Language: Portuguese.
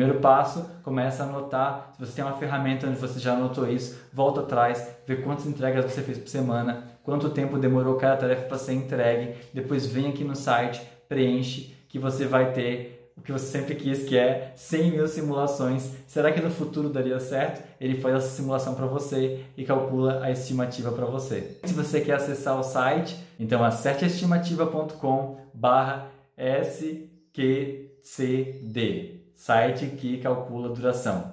Primeiro passo, começa a anotar. Se você tem uma ferramenta onde você já anotou isso, volta atrás, vê quantas entregas você fez por semana, quanto tempo demorou cada tarefa para ser entregue. Depois vem aqui no site, preenche, que você vai ter o que você sempre quis, que é 100 mil simulações. Será que no futuro daria certo? Ele faz essa simulação para você e calcula a estimativa para você. Se você quer acessar o site, então acerteestimativa.com barra SQCD, site que calcula a duração.